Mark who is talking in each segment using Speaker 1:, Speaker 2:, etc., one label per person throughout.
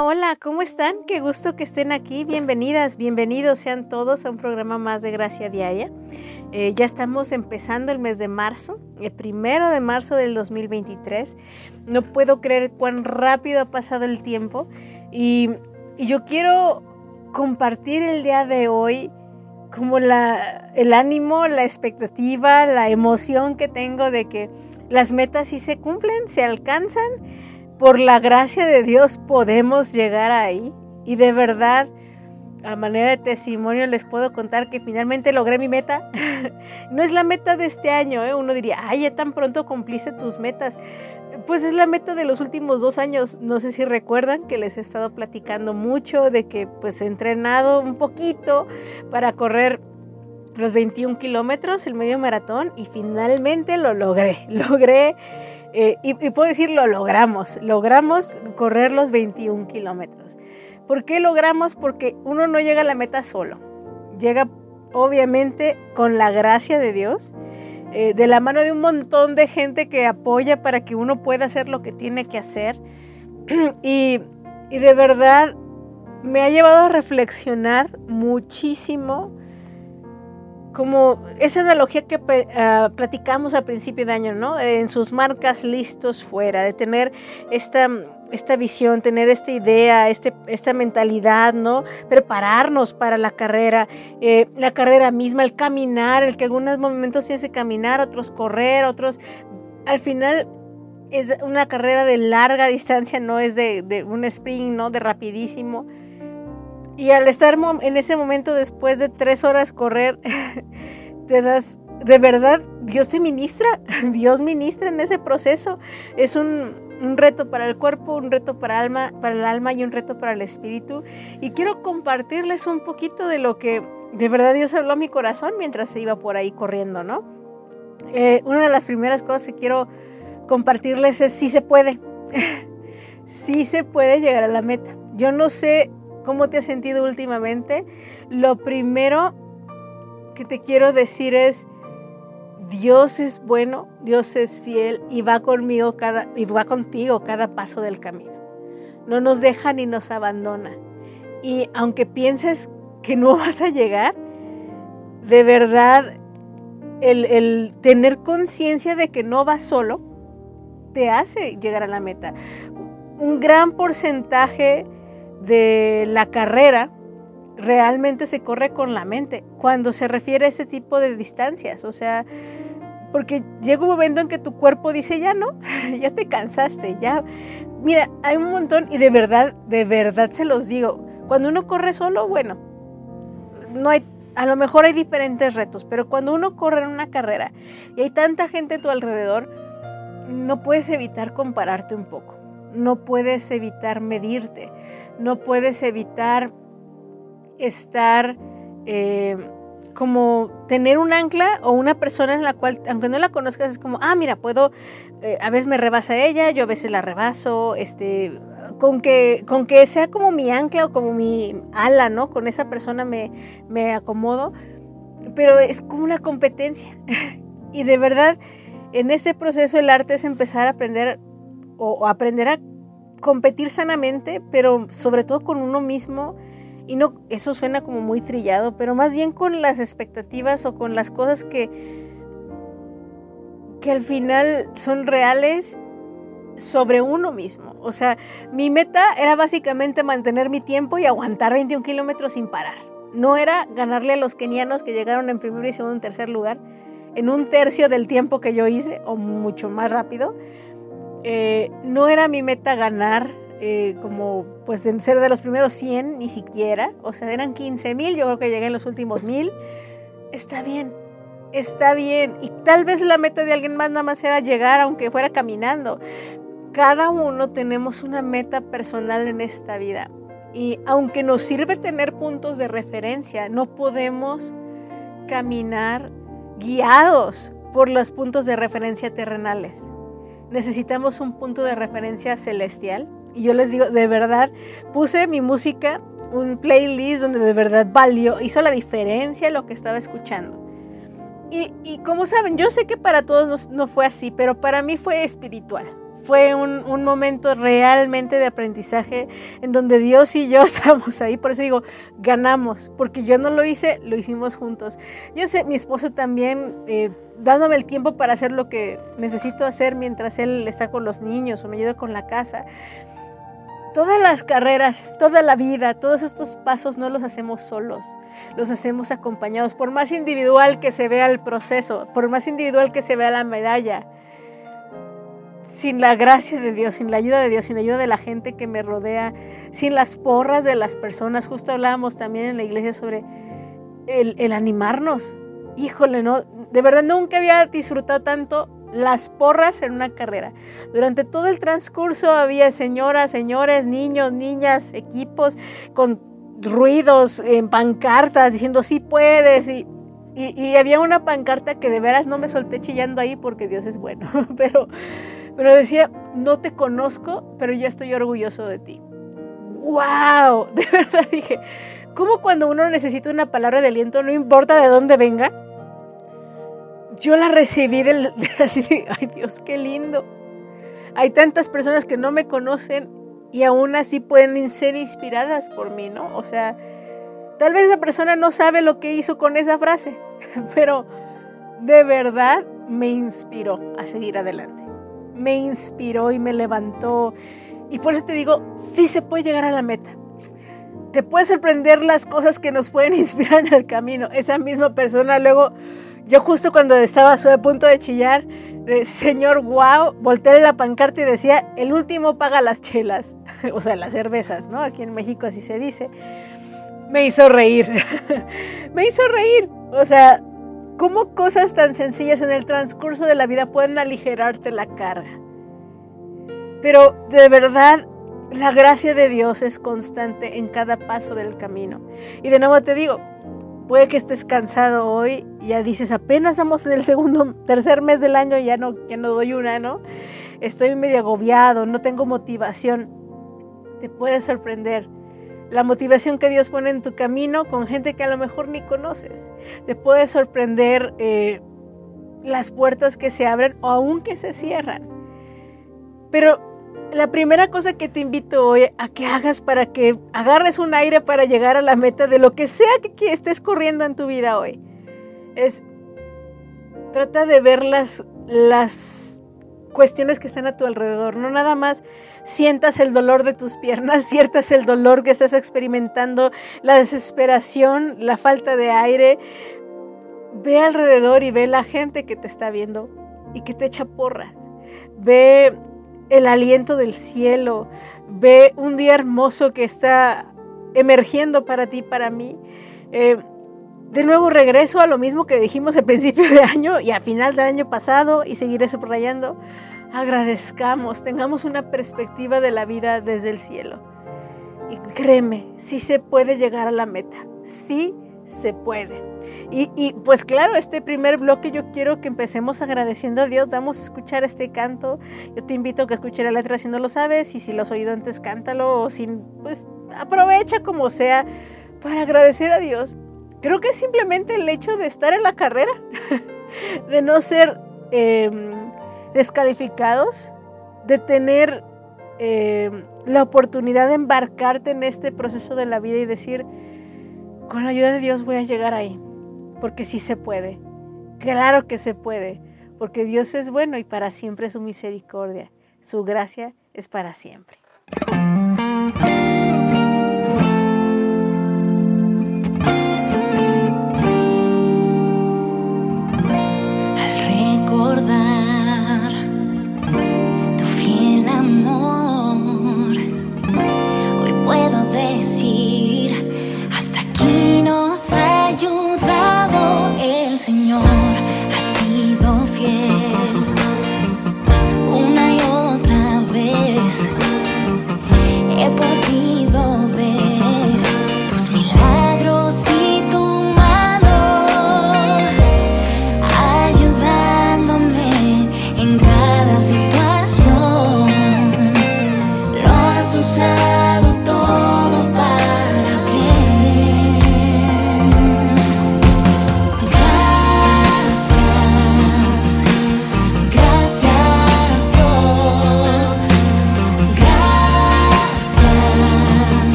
Speaker 1: Hola, ¿cómo están? Qué gusto que estén aquí. Bienvenidas, bienvenidos sean todos a un programa más de Gracia Diaria. Eh, ya estamos empezando el mes de marzo, el primero de marzo del 2023. No puedo creer cuán rápido ha pasado el tiempo y, yo quiero compartir el día de hoy como la, el ánimo, la expectativa, la emoción que tengo de que las metas sí se cumplen, se alcanzan. Por la gracia de Dios podemos llegar ahí y de verdad a manera de testimonio les puedo contar que finalmente logré mi meta. no es la meta de este año, ¿eh? uno diría, ay, ya tan pronto cumpliste tus metas. Pues es la meta de los últimos dos años. No sé si recuerdan que les he estado platicando mucho de que pues he entrenado un poquito para correr los 21 kilómetros, el medio maratón, y finalmente lo logré. Logré, eh, y, y puedo decir, lo logramos. Logramos correr los 21 kilómetros. ¿Por qué logramos? Porque uno no llega a la meta solo. Llega obviamente con la gracia de Dios, eh, de la mano de un montón de gente que apoya para que uno pueda hacer lo que tiene que hacer. y, de verdad me ha llevado a reflexionar muchísimo como esa analogía que ah, platicamos al principio de año, ¿no? En sus marcas listos fuera, de tener esta esta visión, tener esta idea, este, esta mentalidad, ¿no? Prepararnos para la carrera, eh, la carrera misma, el caminar, el que algunos momentos tienes que caminar, otros correr, otros... Al final es una carrera de larga distancia, no es de, de un sprint, ¿no? De rapidísimo. Y al estar en ese momento después de tres horas correr, te das, de verdad, Dios te ministra, Dios ministra en ese proceso. Es un, reto para el cuerpo, un reto para, alma, para el alma y un reto para el espíritu. Y quiero compartirles un poquito de lo que de verdad Dios habló a mi corazón mientras se iba por ahí corriendo, ¿no? Eh, una de las primeras cosas que quiero compartirles es si se puede. si se puede llegar a la meta. Yo no sé cómo te has sentido últimamente. Lo primero que te quiero decir es, Dios es bueno, Dios es fiel y va conmigo cada y va contigo cada paso del camino. No nos deja ni nos abandona. Y aunque pienses que no vas a llegar, de verdad el, el tener conciencia de que no vas solo te hace llegar a la meta. Un gran porcentaje de la carrera realmente se corre con la mente cuando se refiere a ese tipo de distancias. O sea, porque llega un momento en que tu cuerpo dice, ya no, ya te cansaste, ya. Mira, hay un montón y de verdad, de verdad se los digo, cuando uno corre solo, bueno, no hay, a lo mejor hay diferentes retos, pero cuando uno corre en una carrera y hay tanta gente a tu alrededor, no puedes evitar compararte un poco, no puedes evitar medirte, no puedes evitar estar... Eh, como tener un ancla o una persona en la cual, aunque no la conozcas, es como, ah, mira, puedo, eh, a veces me rebasa ella, yo a veces la rebaso, este, con que, con que sea como mi ancla o como mi ala, ¿no? Con esa persona me, me acomodo, pero es como una competencia. y de verdad, en ese proceso el arte es empezar a aprender o aprender a competir sanamente, pero sobre todo con uno mismo y no, eso suena como muy trillado, pero más bien con las expectativas o con las cosas que, que al final son reales sobre uno mismo. O sea, mi meta era básicamente mantener mi tiempo y aguantar 21 kilómetros sin parar. No era ganarle a los kenianos que llegaron en primer y segundo y tercer lugar en un tercio del tiempo que yo hice o mucho más rápido. Eh, no era mi meta ganar eh, como pues en ser de los primeros 100 ni siquiera, o sea, eran 15 mil, yo creo que llegué en los últimos mil, está bien, está bien, y tal vez la meta de alguien más nada más era llegar aunque fuera caminando. Cada uno tenemos una meta personal en esta vida. Y aunque nos sirve tener puntos de referencia, no podemos caminar guiados por los puntos de referencia terrenales necesitamos un punto de referencia celestial. Y yo les digo, de verdad, puse mi música, un playlist donde de verdad valió, hizo la diferencia lo que estaba escuchando. Y, como saben, yo sé que para todos no, fue así, pero para mí fue espiritual. Fue un, un, momento realmente de aprendizaje en donde Dios y yo estábamos ahí. Por eso digo, ganamos, porque yo no lo hice, lo hicimos juntos. Yo sé, mi esposo también eh, dándome el tiempo para hacer lo que necesito hacer mientras él está con los niños o me ayuda con la casa. Todas las carreras, toda la vida, todos estos pasos no los hacemos solos, los hacemos acompañados, por más individual que se vea el proceso, por más individual que se vea la medalla. Sin la gracia de Dios, sin la ayuda de Dios, sin la ayuda de la gente que me rodea, sin las porras de las personas. Justo hablábamos también en la iglesia sobre el, animarnos. Híjole, no, de verdad nunca había disfrutado tanto las porras en una carrera. Durante todo el transcurso había señoras, señores, niños, niñas, equipos con ruidos en pancartas diciendo sí puedes y, y, había una pancarta que de veras no me solté chillando ahí porque Dios es bueno, pero, pero decía, no te conozco, pero ya estoy orgulloso de ti. ¡Wow! De verdad dije, ¿cómo cuando uno necesita una palabra de aliento, no importa de dónde venga, yo la recibí del, así ay Dios, qué lindo. Hay tantas personas que no me conocen y aún así pueden ser inspiradas por mí, ¿no? O sea, tal vez esa persona no sabe lo que hizo con esa frase, pero de verdad me inspiró a seguir adelante. Me inspiró y me levantó. Y por eso te digo, sí se puede llegar a la meta. Te puede sorprender las cosas que nos pueden inspirar en el camino. Esa misma persona luego yo justo cuando estaba a punto de chillar, señor, wow, volteé la pancarta y decía, el último paga las chelas, o sea, las cervezas, ¿no? Aquí en México así se dice. Me hizo reír, me hizo reír. O sea, ¿cómo cosas tan sencillas en el transcurso de la vida pueden aligerarte la carga? Pero de verdad, la gracia de Dios es constante en cada paso del camino. Y de nuevo te digo, Puede que estés cansado hoy, ya dices, apenas vamos en el segundo, tercer mes del año, ya no, ya no doy una, ¿no? Estoy medio agobiado, no tengo motivación. Te puede sorprender la motivación que Dios pone en tu camino con gente que a lo mejor ni conoces. Te puede sorprender eh, las puertas que se abren o aún que se cierran. Pero la primera cosa que te invito hoy a que hagas para que agarres un aire para llegar a la meta de lo que sea que, estés corriendo en tu vida hoy es trata de ver las, las cuestiones que están a tu alrededor. No nada más sientas el dolor de tus piernas, sientas el dolor que estás experimentando, la desesperación, la falta de aire. Ve alrededor y ve la gente que te está viendo y que te echa porras. Ve el aliento del cielo, ve un día hermoso que está emergiendo para ti, para mí. Eh, de nuevo regreso a lo mismo que dijimos al principio de año y a final del año pasado y seguiré subrayando. Agradezcamos, tengamos una perspectiva de la vida desde el cielo. Y créeme, sí se puede llegar a la meta, sí se puede. Y, pues claro, este primer bloque yo quiero que empecemos agradeciendo a Dios. Vamos a escuchar este canto. Yo te invito a que escuches la letra si no lo sabes y si lo has oído antes, cántalo o sin, pues aprovecha como sea para agradecer a Dios. Creo que es simplemente el hecho de estar en la carrera, de no ser em, descalificados, de tener em, la oportunidad de embarcarte en este proceso de la vida y decir, con la ayuda de Dios voy a llegar ahí porque sí se puede. Claro que se puede, porque Dios es bueno y para siempre su misericordia. Su gracia es para siempre.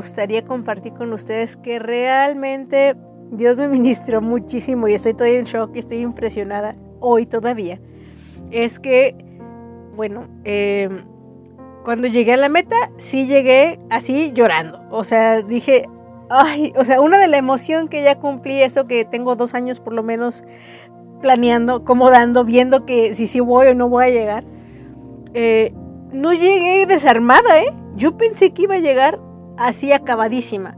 Speaker 1: Gustaría compartir con ustedes que realmente Dios me ministró muchísimo y estoy todavía en shock y estoy impresionada hoy todavía, es que, bueno, em, cuando llegué a la meta, sí llegué así llorando. O sea, dije, ay, o sea, una de la emoción que ya cumplí, eso que tengo dos años por lo menos planeando, acomodando, viendo que si sí voy o no voy a llegar. Eh, no llegué desarmada, ¿eh? Yo pensé que iba a llegar así acabadísima.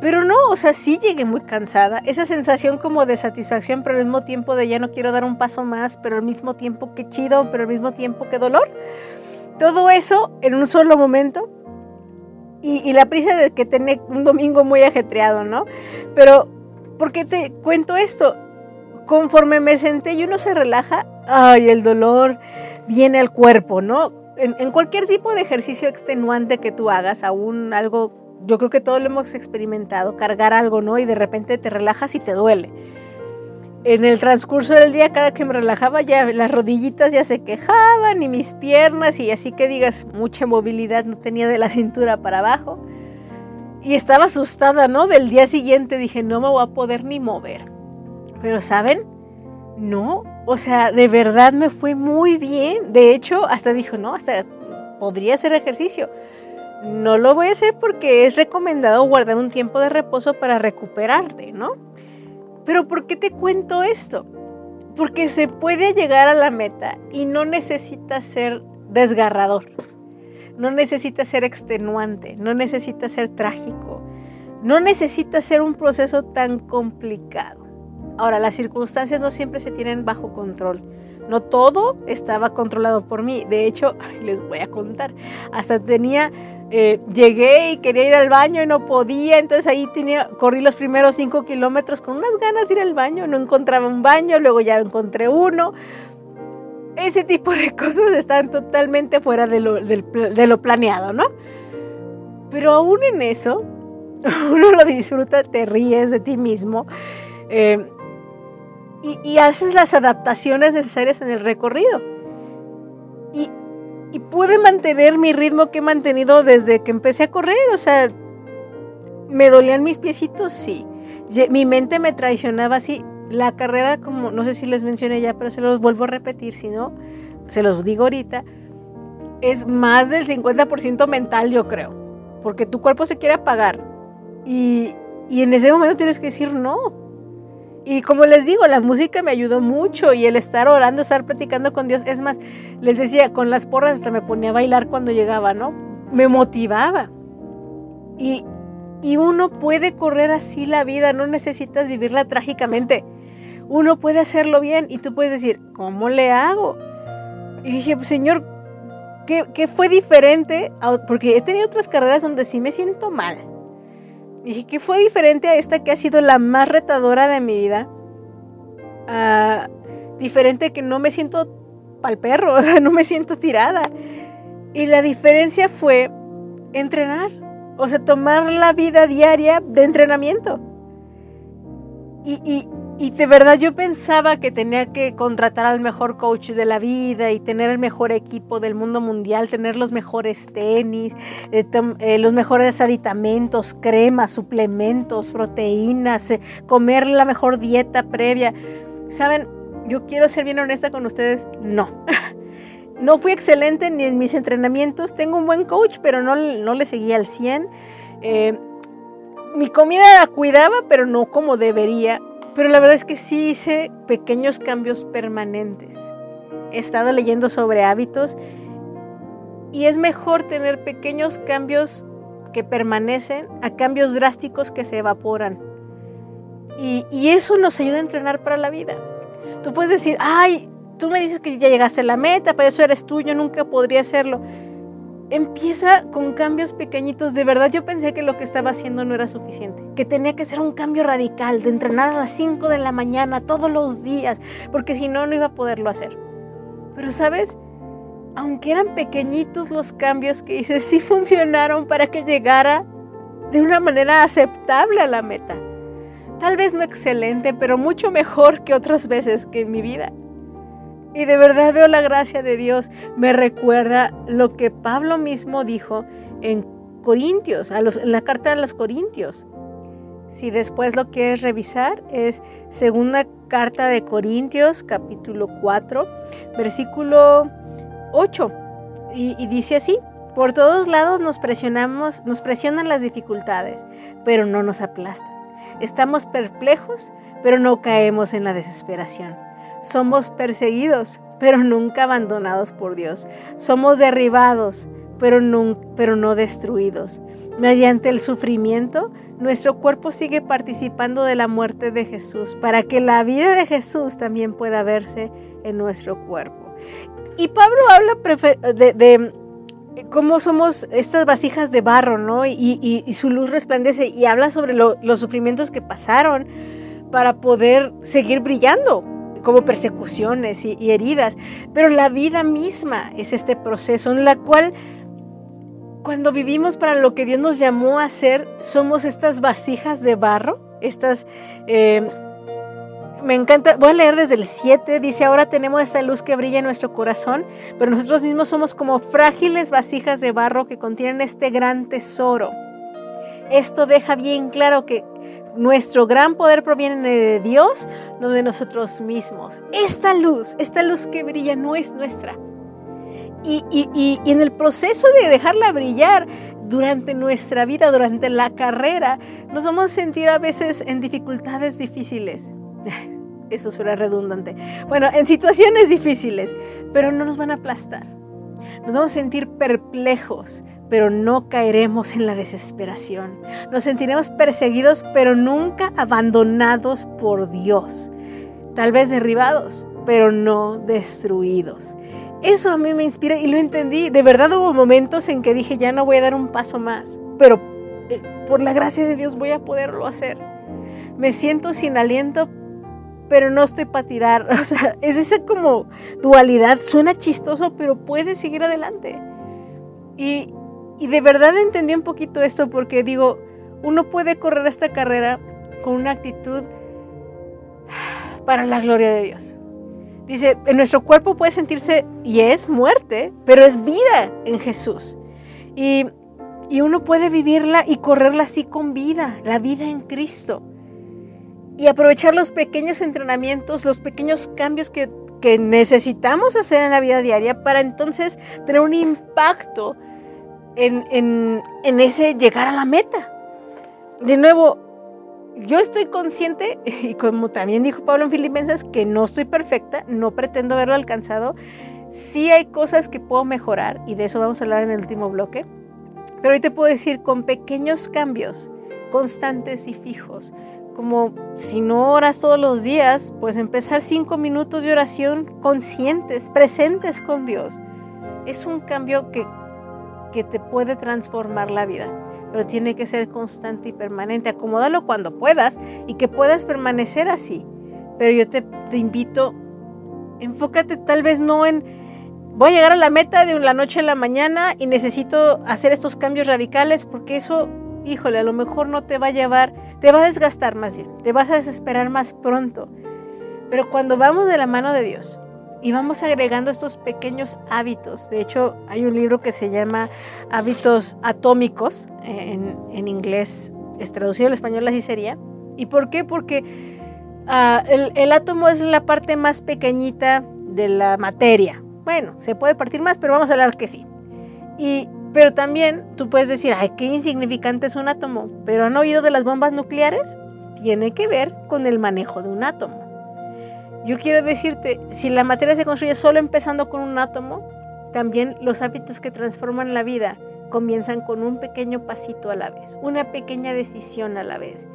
Speaker 1: Pero no, o sea, sí llegué muy cansada. Esa sensación como de satisfacción, pero al mismo tiempo de ya no quiero dar un paso más, pero al mismo tiempo que chido, pero al mismo tiempo que dolor. Todo eso en un solo momento. Y, la prisa de que tener un domingo muy ajetreado, ¿no? Pero, ¿por qué te cuento esto? Conforme me senté y uno se relaja, ay, el dolor viene al cuerpo, ¿no? En, cualquier tipo de ejercicio extenuante que tú hagas, aún algo, yo creo que todos lo hemos experimentado, cargar algo, ¿no? Y de repente te relajas y te duele. En el transcurso del día, cada que me relajaba, ya las rodillitas ya se quejaban y mis piernas, y así que digas, mucha movilidad no tenía de la cintura para abajo. Y estaba asustada, ¿no? Del día siguiente dije, no me voy a poder ni mover. Pero, ¿saben? No, o sea, de verdad me fue muy bien. De hecho, hasta dijo, no, hasta podría hacer ejercicio. No lo voy a hacer porque es recomendado guardar un tiempo de reposo para recuperarte, ¿no? Pero ¿por qué te cuento esto? Porque se puede llegar a la meta y no necesita ser desgarrador. No necesita ser extenuante, no necesita ser trágico, no necesita ser un proceso tan complicado. Ahora, las circunstancias no siempre se tienen bajo control. No todo estaba controlado por mí. De hecho, les voy a contar. Hasta tenía, eh, llegué y quería ir al baño y no podía. Entonces ahí tenía, corrí los primeros cinco kilómetros con unas ganas de ir al baño. No encontraba un baño, luego ya encontré uno. Ese tipo de cosas están totalmente fuera de lo, planeado, ¿no? Pero aún en eso, uno lo disfruta, te ríes de ti mismo. Eh, y, haces las adaptaciones necesarias en el recorrido. Y, y pude mantener mi ritmo que he mantenido desde que empecé a correr. O sea, me dolían mis piecitos, sí. Mi mente me traicionaba así. La carrera, como no sé si les mencioné ya, pero se los vuelvo a repetir, si no, se los digo ahorita, es más del 50% mental, yo creo. Porque tu cuerpo se quiere apagar. Y, y en ese momento tienes que decir no y como les digo, la música me ayudó mucho y el estar orando, estar platicando con Dios. Es más, les decía, con las porras hasta me ponía a bailar cuando llegaba, ¿no? Me motivaba. Y, y uno puede correr así la vida, no necesitas vivirla trágicamente. Uno puede hacerlo bien y tú puedes decir, ¿cómo le hago? Y dije, pues, Señor, ¿qué, ¿qué, fue diferente? Porque he tenido otras carreras donde sí me siento mal dije, ¿qué fue diferente a esta que ha sido la más retadora de mi vida? Ah, diferente que no me siento pal perro, o sea, no me siento tirada. Y la diferencia fue entrenar, o sea, tomar la vida diaria de entrenamiento. Y, y de verdad yo pensaba que tenía que contratar al mejor coach de la vida y tener el mejor equipo del mundo mundial, tener los mejores tenis, eh, eh, los mejores aditamentos, cremas, suplementos, proteínas, eh, comer la mejor dieta previa. ¿Saben? Yo quiero ser bien honesta con ustedes, no. no fui excelente ni en mis entrenamientos. Tengo un buen coach, pero no, no le seguía al 100. mi comida la cuidaba, pero no como debería pero la verdad es que sí hice pequeños cambios permanentes. He estado leyendo sobre hábitos y es mejor tener pequeños cambios que permanecen a cambios drásticos que se evaporan. Y, eso nos ayuda a entrenar para la vida. Tú puedes decir, ay, tú me dices que ya llegaste a la meta, pero eso eres tuyo, nunca podría hacerlo empieza con cambios pequeñitos. De verdad yo pensé que lo que estaba haciendo no era suficiente, que tenía que ser un cambio radical, de entrenar a las 5 de la mañana todos los días, porque si no, no iba a poderlo hacer. Pero sabes, aunque eran pequeñitos los cambios que hice, sí funcionaron para que llegara de una manera aceptable a la meta. Tal vez no excelente, pero mucho mejor que otras veces que en mi vida. Y de verdad veo la gracia de Dios. Me recuerda lo que Pablo mismo dijo en Corintios, a los, en la carta de los Corintios. Si después lo quieres revisar, es segunda carta de Corintios, capítulo 4, versículo 8. Y, y dice así, por todos lados nos presionamos, nos presionan las dificultades, pero no nos aplastan. Estamos perplejos, pero no caemos en la desesperación. Somos perseguidos, pero nunca abandonados por Dios. Somos derribados, pero no, pero no destruidos. Mediante el sufrimiento, nuestro cuerpo sigue participando de la muerte de Jesús, para que la vida de Jesús también pueda verse en nuestro cuerpo. Y Pablo habla de, cómo somos estas vasijas de barro, ¿no? Y, su luz resplandece y habla sobre los sufrimientos que pasaron para poder seguir brillando, como persecuciones y, heridas. Pero la vida misma es este proceso en la cual cuando vivimos para lo que Dios nos llamó a hacer, somos estas vasijas de barro, estas... Eh, me encanta, voy a leer desde el 7, dice, ahora tenemos esta luz que brilla en nuestro corazón, pero nosotros mismos somos como frágiles vasijas de barro que contienen este gran tesoro. Esto deja bien claro que nuestro gran poder proviene de Dios, no de nosotros mismos. Esta luz, esta luz que brilla no es nuestra. Y, y, en el proceso de dejarla brillar durante nuestra vida, durante la carrera, nos vamos a sentir a veces en dificultades difíciles. Eso suena redundante. Bueno, en situaciones difíciles, pero no nos van a aplastar. Nos vamos a sentir perplejos, pero no caeremos en la desesperación. Nos sentiremos perseguidos, pero nunca abandonados por Dios. Tal vez derribados, pero no destruidos. Eso a mí me inspira y lo entendí. De verdad hubo momentos en que dije, ya no voy a dar un paso más, pero eh, por la gracia de Dios voy a poderlo hacer. Me siento sin aliento, pero no estoy para tirar. O sea, es esa como dualidad. Suena chistoso, pero puedes seguir adelante. Y, y de verdad entendí un poquito esto porque digo, uno puede correr esta carrera con una actitud para la gloria de Dios. Dice, en nuestro cuerpo puede sentirse, y es muerte, pero es vida en Jesús. Y, y uno puede vivirla y correrla así con vida, la vida en Cristo y aprovechar los pequeños entrenamientos, los pequeños cambios que, necesitamos hacer en la vida diaria para entonces tener un impacto en, en, ese llegar a la meta. De nuevo, yo estoy consciente, y como también dijo Pablo en Filipenses, que no estoy perfecta, no pretendo haberlo alcanzado. Sí hay cosas que puedo mejorar, y de eso vamos a hablar en el último bloque. Pero hoy te puedo decir, con pequeños cambios constantes y fijos, como si no oras todos los días, pues empezar cinco minutos de oración conscientes, presentes con Dios. Es un cambio que, que te puede transformar la vida, pero tiene que ser constante y permanente. Acomódalo cuando puedas y que puedas permanecer así. Pero yo te, invito, enfócate tal vez no en voy a llegar a la meta de la noche a la mañana y necesito hacer estos cambios radicales porque eso híjole, a lo mejor no te va a llevar, te va a desgastar más bien, te vas a desesperar más pronto. Pero cuando vamos de la mano de Dios y vamos agregando estos pequeños hábitos, de hecho hay un libro que se llama Hábitos Atómicos, en, inglés, es traducido al español así sería. ¿Y por qué? Porque ah, el, el átomo es la parte más pequeñita de la materia. Bueno, se puede partir más, pero vamos a hablar que sí. Y pero también tú puedes decir, ay, qué insignificante es un átomo, pero ¿han oído de las bombas nucleares? Tiene que ver con el manejo de un átomo. Yo quiero decirte, si la materia se construye solo empezando con un átomo, también los hábitos que transforman la vida comienzan con un pequeño pasito a la vez, una pequeña decisión a la vez.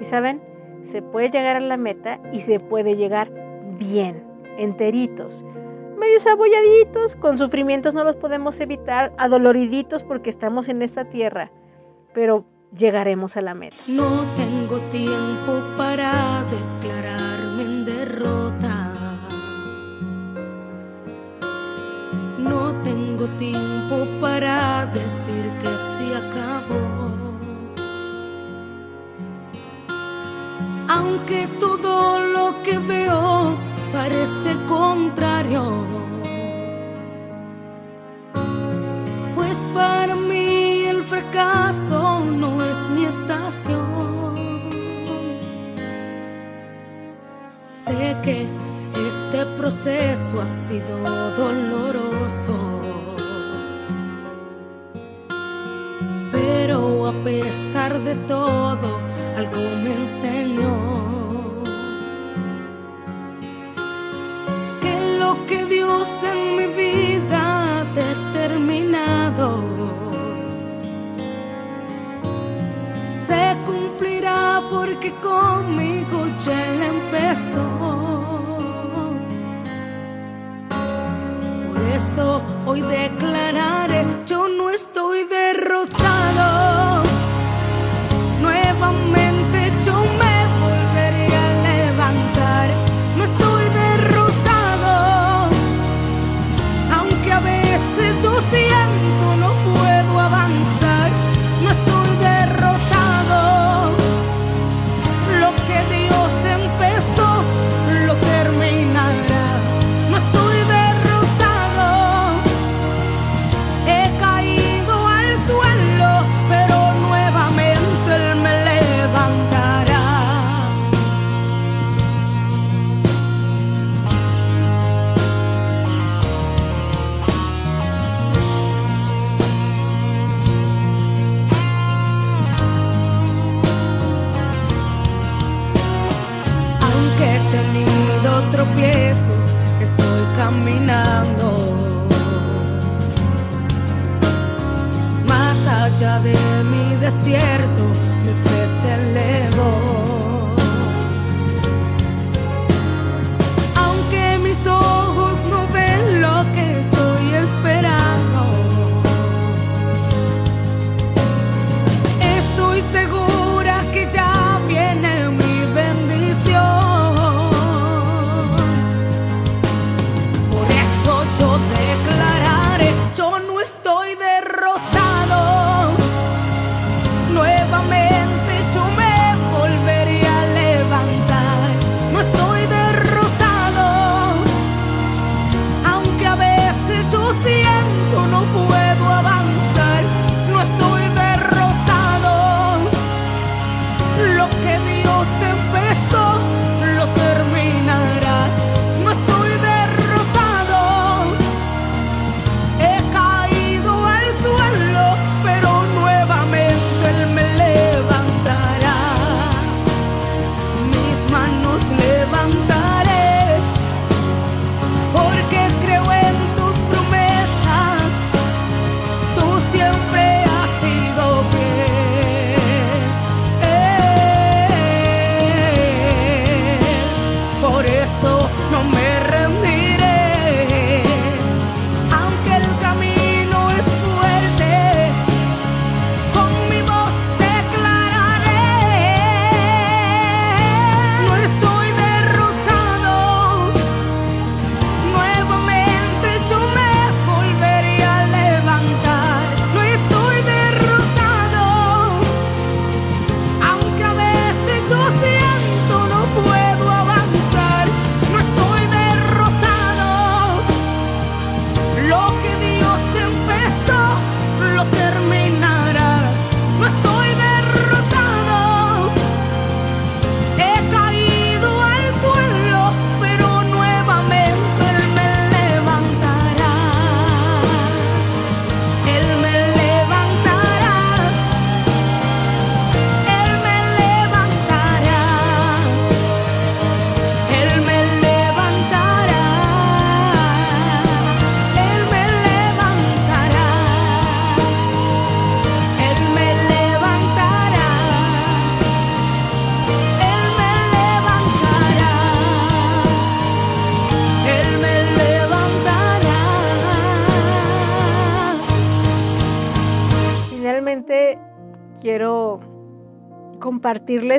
Speaker 1: Y saben, se puede llegar a la meta y se puede llegar bien, enteritos, medios abolladitos, con sufrimientos no los podemos evitar, adoloriditos porque estamos en esta tierra, pero llegaremos a la meta.
Speaker 2: No tengo tiempo para declararme en no tengo tiempo para decir que se acabó. Aunque todo lo que veo parece contrario. Pues para mí el fracaso proceso ha sido doloroso. Pero a pesar de todo, algo me enseñó. Que lo que Dios en mi vida ha determinado se cumplirá porque conmigo ya empezó. hoy declararé yo
Speaker 1: know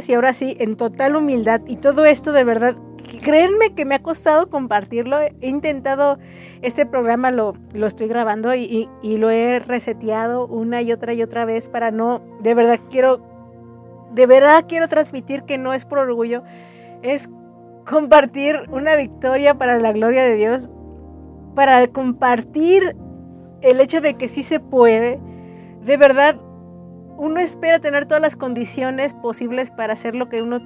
Speaker 1: y ahora sí, en total humildad y todo esto de verdad, créanme que me ha costado compartirlo, he intentado, este programa lo, lo estoy grabando y, y, y lo he reseteado una y otra y otra vez para no, de verdad quiero, de verdad quiero transmitir que no es por orgullo, es compartir una victoria para la gloria de Dios, para compartir el hecho de que sí se puede, de verdad uno espera tener todas las condiciones posibles para hacer lo que uno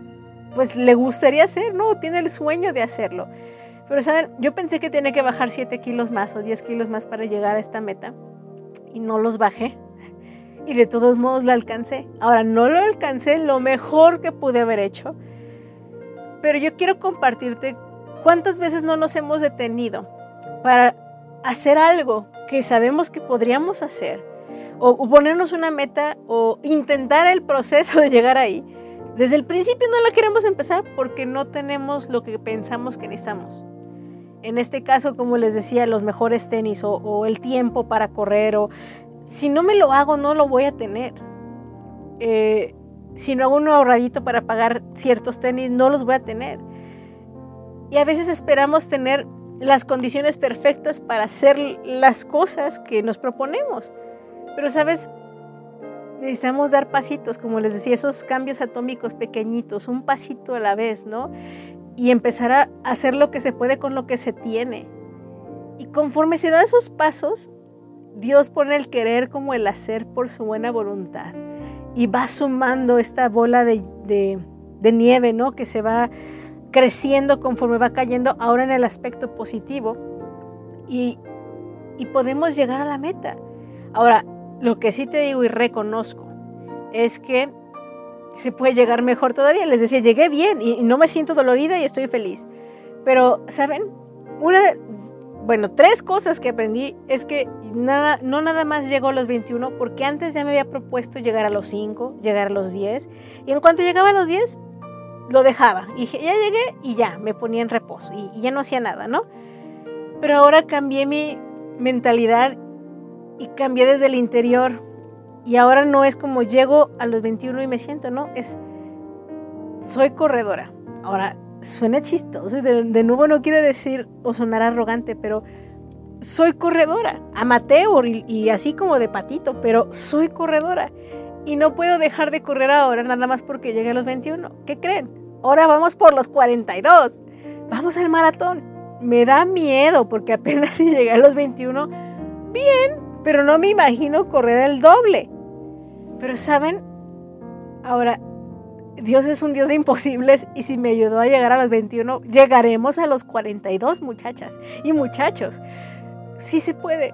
Speaker 1: pues le gustaría hacer, ¿no? Tiene el sueño de hacerlo. Pero, ¿saben? Yo pensé que tenía que bajar 7 kilos más o 10 kilos más para llegar a esta meta y no los bajé. Y de todos modos la alcancé. Ahora, no lo alcancé lo mejor que pude haber hecho. Pero yo quiero compartirte cuántas veces no nos hemos detenido para hacer algo que sabemos que podríamos hacer. O, ponernos una meta o intentar el proceso de llegar ahí. Desde el principio no la queremos empezar porque no tenemos lo que pensamos que necesitamos en este caso, como les decía, los mejores tenis o, el tiempo para correr o si no me lo hago no lo voy a tener. Eh, si no hago un ahorradito para pagar ciertos tenis no los voy a tener. Y a veces esperamos tener las condiciones perfectas para hacer las cosas que nos proponemos. Pero sabes, necesitamos dar pasitos, como les decía, esos cambios atómicos pequeñitos, un pasito a la vez, ¿no? y empezar a hacer lo que se puede con lo que se tiene. Y conforme se dan esos pasos, Dios pone el querer como el hacer por su buena voluntad. Y va sumando esta bola de, nieve, ¿no? Que se va creciendo conforme va cayendo ahora en el aspecto positivo. Y, y podemos llegar a la meta. Ahora, lo que sí te digo y reconozco es que se puede llegar mejor todavía. Les decía, llegué bien y, no me siento dolorida y estoy feliz. Pero, ¿saben? Una, bueno, tres cosas que aprendí es que nada, no nada más llegó a los 21, porque antes ya me había propuesto llegar a los 5, llegar a los 10, y en cuanto llegaba a los 10, lo dejaba. Y ya llegué y ya, me ponía en reposo y, y ya no hacía nada, ¿no? Pero ahora cambié mi mentalidad y cambié desde el interior y ahora no es como llego a los 21 y me siento, no, es soy corredora. Ahora, suena chistoso, de, de nuevo no quiero decir o sonar arrogante, pero soy corredora, amateur y, y así como de patito, pero soy corredora. Y no puedo dejar de correr ahora nada más porque llegué a los 21. ¿Qué creen? Ahora vamos por los 42. Vamos al maratón. Me da miedo porque apenas si llegué a los 21, bien, pero no me imagino correr el doble. Pero saben, ahora, Dios es un Dios de imposibles y si me ayudó a llegar a los 21, llegaremos a los 42 muchachas y muchachos. Sí se puede,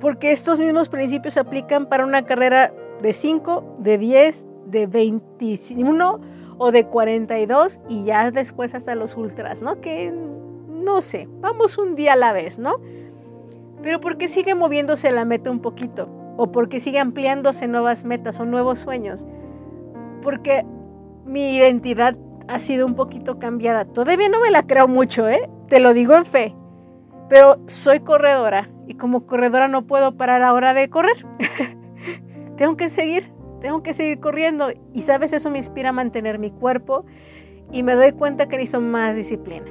Speaker 1: porque estos mismos principios se aplican para una carrera de 5, de 10, de 21 o de 42 y ya después hasta los ultras, ¿no? Que no sé, vamos un día a la vez, ¿no? Pero porque sigue moviéndose la meta un poquito o porque sigue ampliándose nuevas metas o nuevos sueños. Porque mi identidad ha sido un poquito cambiada. Todavía no me la creo mucho, ¿eh? Te lo digo en fe. Pero soy corredora y como corredora no puedo parar ahora de correr. tengo que seguir, tengo que seguir corriendo. Y sabes, eso me inspira a mantener mi cuerpo y me doy cuenta que necesito más disciplina.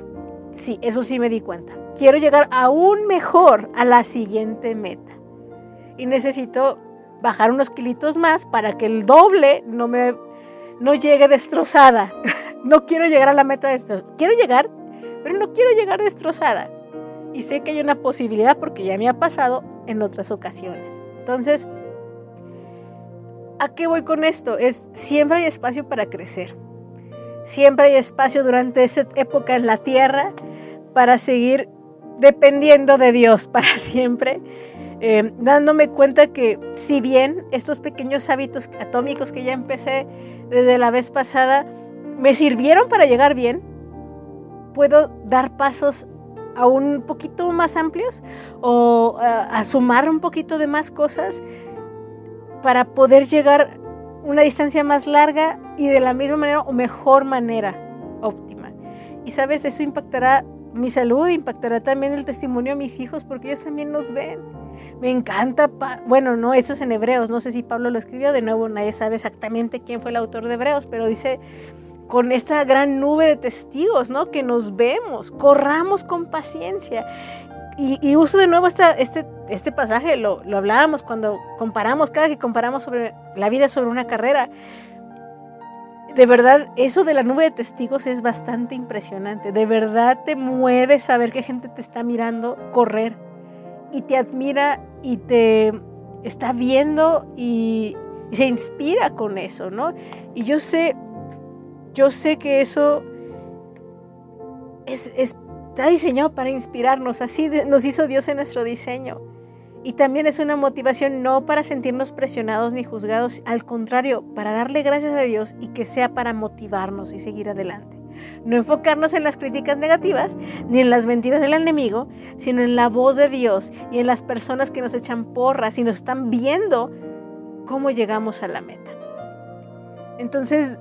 Speaker 1: Sí, eso sí me di cuenta. Quiero llegar aún mejor a la siguiente meta y necesito bajar unos kilitos más para que el doble no me no llegue destrozada. no quiero llegar a la meta destrozada. Quiero llegar, pero no quiero llegar destrozada. Y sé que hay una posibilidad porque ya me ha pasado en otras ocasiones. Entonces, ¿a qué voy con esto? Es siempre hay espacio para crecer. Siempre hay espacio durante esa época en la tierra para seguir dependiendo de Dios para siempre eh, dándome cuenta que si bien estos pequeños hábitos atómicos que ya empecé desde la vez pasada me sirvieron para llegar bien, puedo dar pasos a un poquito más amplios o a, sumar un poquito de más cosas para poder llegar una distancia más larga y de la misma manera o mejor manera óptima. Y sabes, eso impactará mi salud, impactará también el testimonio de mis hijos porque ellos también nos ven. Me encanta, bueno, no, eso es en Hebreos, no sé si Pablo lo escribió, de nuevo nadie sabe exactamente quién fue el autor de Hebreos, pero dice, con esta gran nube de testigos, ¿no? Que nos vemos, corramos con paciencia. Y, uso de nuevo esta, este, este pasaje, lo, lo hablábamos cuando comparamos, cada que comparamos sobre la vida sobre una carrera, de verdad, eso de la nube de testigos es bastante impresionante. De verdad te mueve saber que gente te está mirando correr y te admira y te está viendo y, se inspira con eso, ¿no? Y yo sé, yo sé que eso es, está diseñado para inspirarnos, así nos hizo Dios en nuestro diseño. Y también es una motivación no para sentirnos presionados ni juzgados, al contrario, para darle gracias a Dios y que sea para motivarnos y seguir adelante. No enfocarnos en las críticas negativas ni en las mentiras del enemigo, sino en la voz de Dios y en las personas que nos echan porras y nos están viendo cómo llegamos a la meta. Entonces,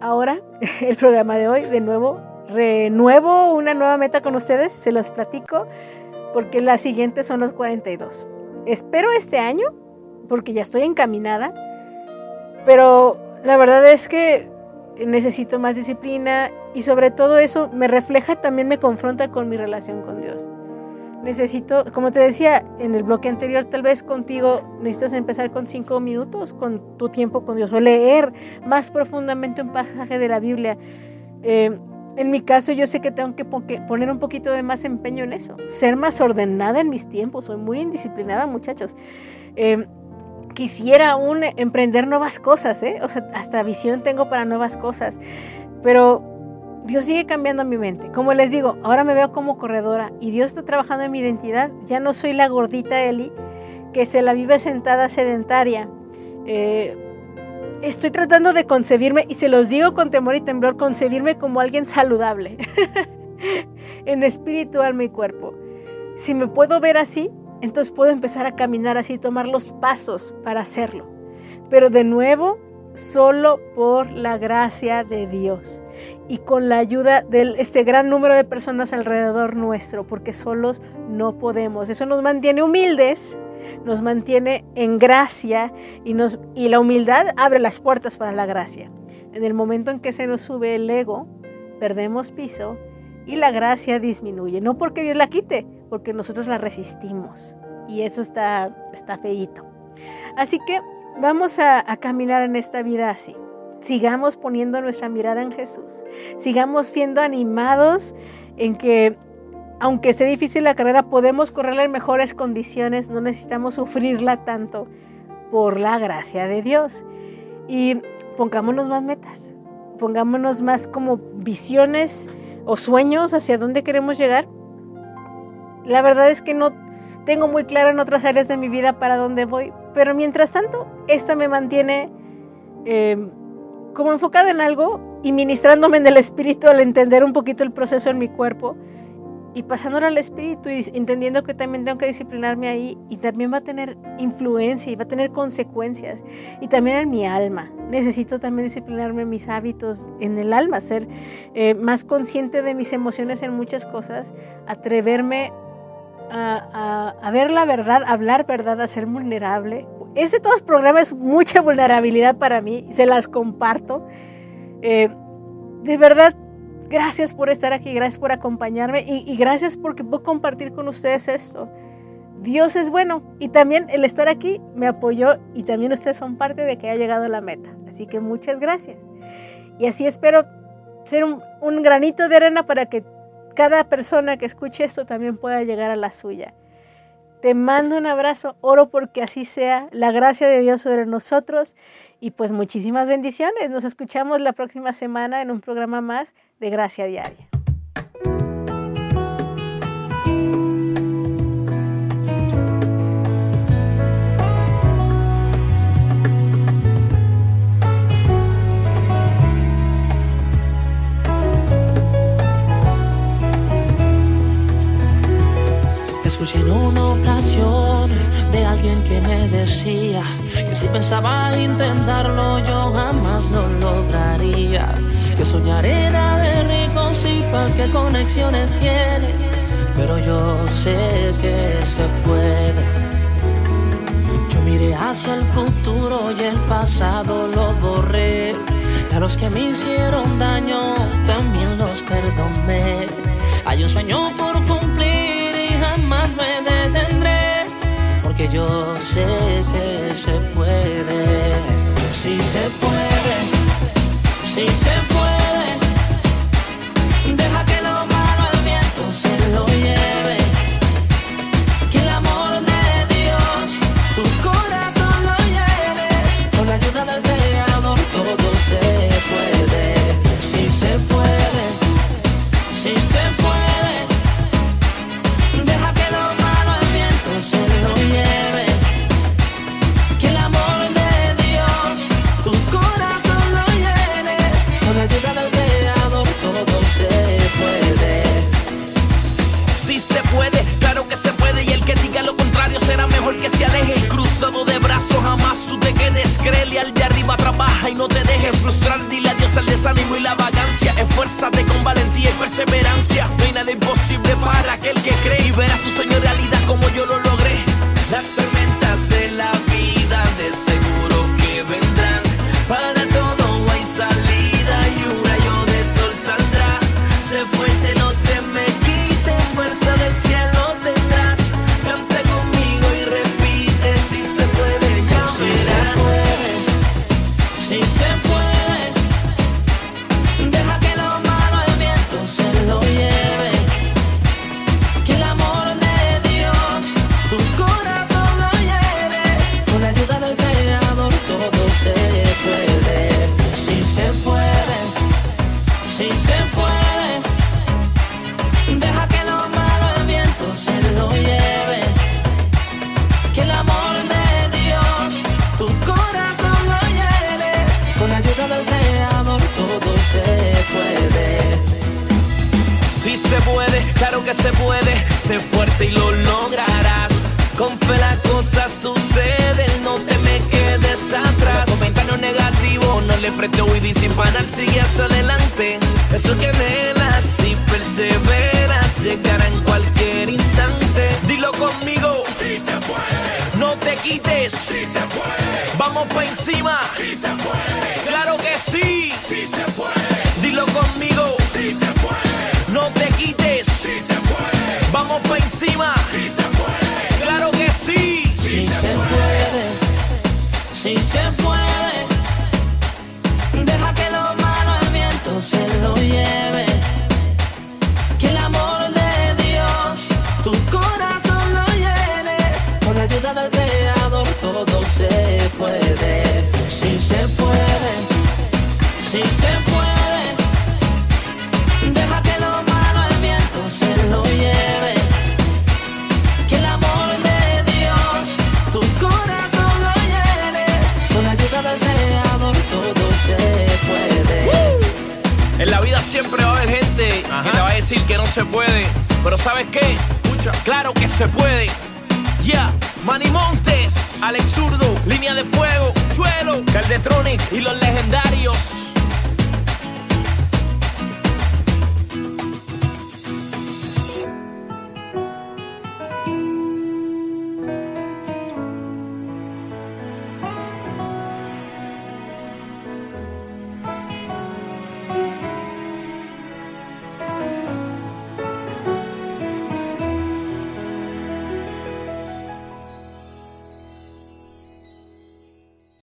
Speaker 1: ahora el programa de hoy, de nuevo, renuevo una nueva meta con ustedes, se las platico, porque la siguiente son los 42. Espero este año, porque ya estoy encaminada, pero la verdad es que necesito más disciplina y sobre todo eso me refleja, también me confronta con mi relación con Dios. Necesito, como te decía en el bloque anterior, tal vez contigo necesitas empezar con cinco minutos con tu tiempo con Dios o leer más profundamente un pasaje de la Biblia. Eh, en mi caso, yo sé que tengo que poner un poquito de más empeño en eso, ser más ordenada en mis tiempos. Soy muy indisciplinada, muchachos. Eh, quisiera aún emprender nuevas cosas, ¿eh? O sea, hasta visión tengo para nuevas cosas. Pero Dios sigue cambiando mi mente. Como les digo, ahora me veo como corredora y Dios está trabajando en mi identidad. Ya no soy la gordita Eli que se la vive sentada sedentaria. Eh, estoy tratando de concebirme, y se los digo con temor y temblor, concebirme como alguien saludable, en espíritu, alma y cuerpo. Si me puedo ver así, entonces puedo empezar a caminar así, tomar los pasos para hacerlo. Pero de nuevo, solo por la gracia de Dios y con la ayuda de este gran número de personas alrededor nuestro, porque solos no podemos. Eso nos mantiene humildes, nos mantiene en gracia y, nos, y la humildad abre las puertas para la gracia. En el momento en que se nos sube el ego, perdemos piso y la gracia disminuye. No porque Dios la quite, porque nosotros la resistimos. Y eso está, está feíto. Así que vamos a, a caminar en esta vida así. Sigamos poniendo nuestra mirada en Jesús. Sigamos siendo animados en que aunque sea difícil la carrera, podemos correrla en mejores condiciones, no necesitamos sufrirla tanto por la gracia de Dios. Y pongámonos más metas, pongámonos más como visiones o sueños hacia dónde queremos llegar. La verdad es que no tengo muy claro en otras áreas de mi vida para dónde voy, pero mientras tanto, esta me mantiene eh, como enfocada en algo y ministrándome en el espíritu al entender un poquito el proceso en mi cuerpo y pasándolo al espíritu y entendiendo que también tengo que disciplinarme ahí y también va a tener influencia y va a tener consecuencias y también en mi alma. Necesito también disciplinarme en mis hábitos, en el alma, ser eh, más consciente de mis emociones en muchas cosas, atreverme a, a, ver la verdad, hablar verdad, a ser vulnerable. Ese todo programa es mucha vulnerabilidad para mí, se las comparto. Eh, de verdad, Gracias por estar aquí, gracias por acompañarme y, gracias porque puedo compartir con ustedes esto. Dios es bueno y también el estar aquí me apoyó y también ustedes son parte de que haya llegado a la meta. Así que muchas gracias. Y así espero ser un, un granito de arena para que cada persona que escuche esto también pueda llegar a la suya. Te mando un abrazo, oro porque así sea, la gracia de Dios sobre nosotros y pues muchísimas bendiciones. Nos escuchamos la próxima semana en un programa más de Gracia Diaria.
Speaker 3: Escuché en una ocasión de alguien que me decía que si pensaba intentarlo yo jamás lo lograría. Que soñar era de ricos y para que conexiones tiene, pero yo sé que se puede. Yo miré hacia el futuro y el pasado lo borré. Y a los que me hicieron daño también los perdoné. Hay un sueño por cumplir yo sé que se puede. Si se puede, si se puede. al de
Speaker 4: arriba, trabaja y no te
Speaker 3: dejes frustrar. Dile adiós al desánimo y la vagancia. Esfuérzate con valentía y perseverancia. No hay nada imposible para aquel que cree y verás tu
Speaker 4: sueño realidad siempre va a haber gente que te va a decir que no se puede. Pero ¿sabes qué? Escucha. Claro que se puede. Ya, yeah. Manny Montes, Alex Zurdo, Línea de Fuego, Chuelo, Caldetronic y los legendarios.